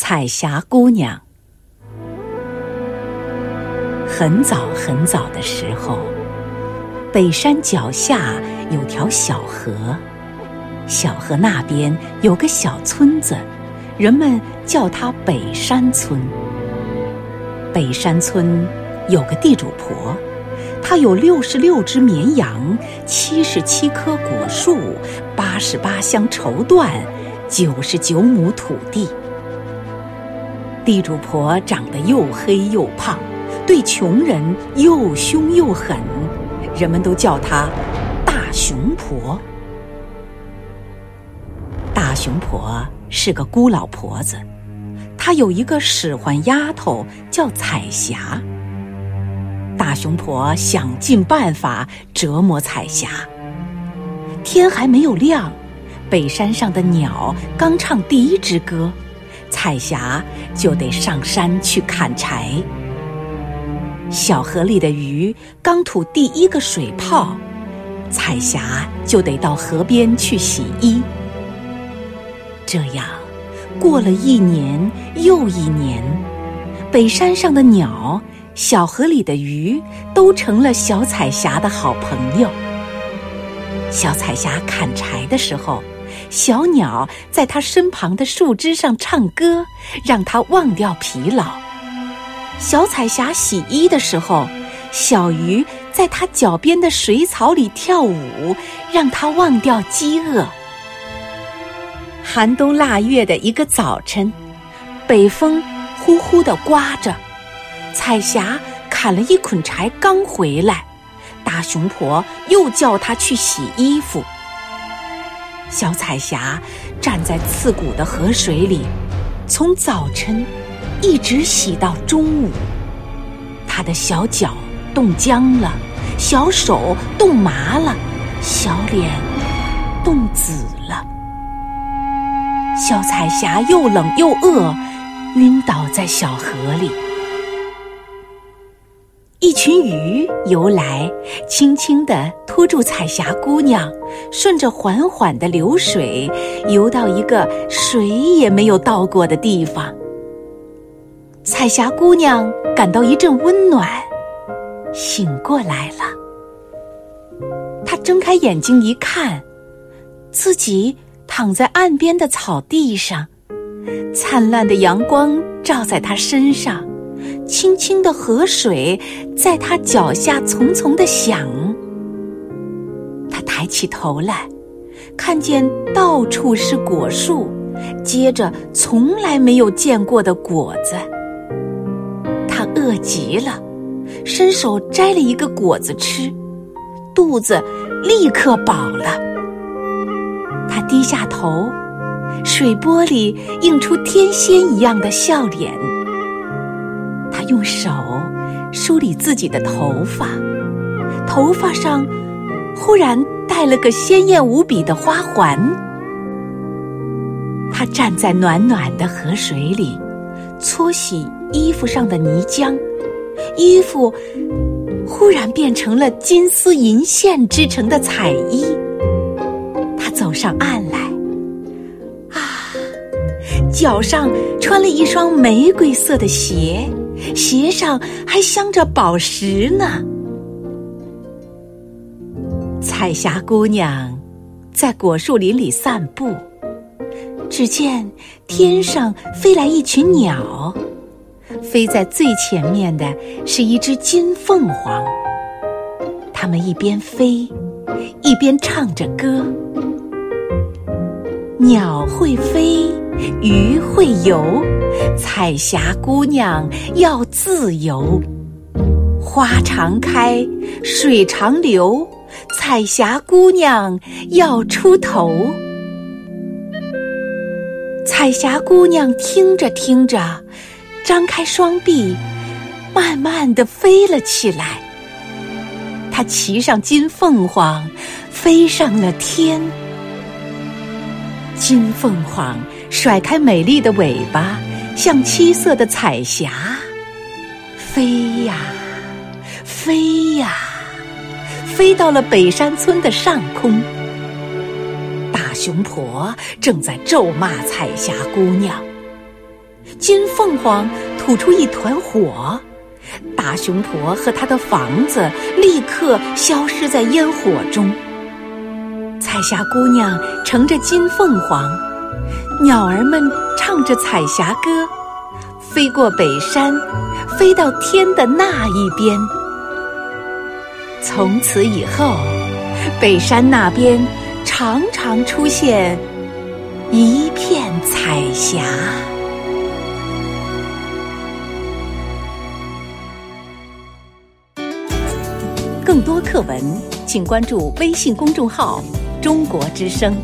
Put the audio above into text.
彩霞姑娘。很早很早的时候，北山脚下有条小河，小河那边有个小村子，人们叫它北山村。北山村有个地主婆，她有六十六只绵羊，七十七棵果树，八十八箱绸缎，九十九亩土地。地主婆长得又黑又胖，对穷人又凶又狠，人们都叫她大熊婆。大熊婆是个孤老婆子，她有一个使唤丫头叫彩霞。大熊婆想尽办法折磨彩霞。天还没有亮，北山上的鸟刚唱第一支歌。彩霞就得上山去砍柴，小河里的鱼刚吐第一个水泡，彩霞就得到河边去洗衣。这样过了一年又一年，北山上的鸟、小河里的鱼都成了小彩霞的好朋友。小彩霞砍柴的时候。小鸟在它身旁的树枝上唱歌，让它忘掉疲劳；小彩霞洗衣的时候，小鱼在它脚边的水草里跳舞，让它忘掉饥饿。寒冬腊月的一个早晨，北风呼呼地刮着，彩霞砍了一捆柴刚回来，大熊婆又叫她去洗衣服。小彩霞站在刺骨的河水里，从早晨一直洗到中午。她的小脚冻僵了，小手冻麻了，小脸冻紫了。小彩霞又冷又饿，晕倒在小河里。一群鱼游来，轻轻地拖住彩霞姑娘，顺着缓缓的流水游到一个谁也没有到过的地方。彩霞姑娘感到一阵温暖，醒过来了。她睁开眼睛一看，自己躺在岸边的草地上，灿烂的阳光照在她身上。清清的河水在他脚下淙淙的响。抬起头来，看见到处是果树，结着从来没有见过的果子。他饿极了，伸手摘了一个果子吃，肚子立刻饱了。他低下头，水波里映出天仙一样的笑脸。他用手梳理自己的头发，头发上忽然戴了个鲜艳无比的花环。他站在暖暖的河水里，搓洗衣服上的泥浆，衣服忽然变成了金丝银线织成的彩衣。他走上岸来，啊，脚上穿了一双玫瑰色的鞋。鞋上还镶着宝石呢。彩霞姑娘在果树林里散步，只见天上飞来一群鸟，飞在最前面的是一只金凤凰。它们一边飞，一边唱着歌。鸟会飞，鱼会游。彩霞姑娘要自由，花常开，水常流，彩霞姑娘要出头。彩霞姑娘听着听着，张开双臂，慢慢的飞了起来。她骑上金凤凰，飞上了天。金凤凰甩开美丽的尾巴。像七色的彩霞，飞呀，飞呀，飞到了北山村的上空。大熊婆正在咒骂彩霞姑娘：“金凤凰吐出一团火，大熊婆和她的房子立刻消失在烟火中。彩霞姑娘乘着金凤凰，鸟儿们唱着彩霞歌，飞过北山，飞到天的那一边。从此以后，北山那边常常出现一片彩霞。更多课文，请关注微信公众号。中国之声。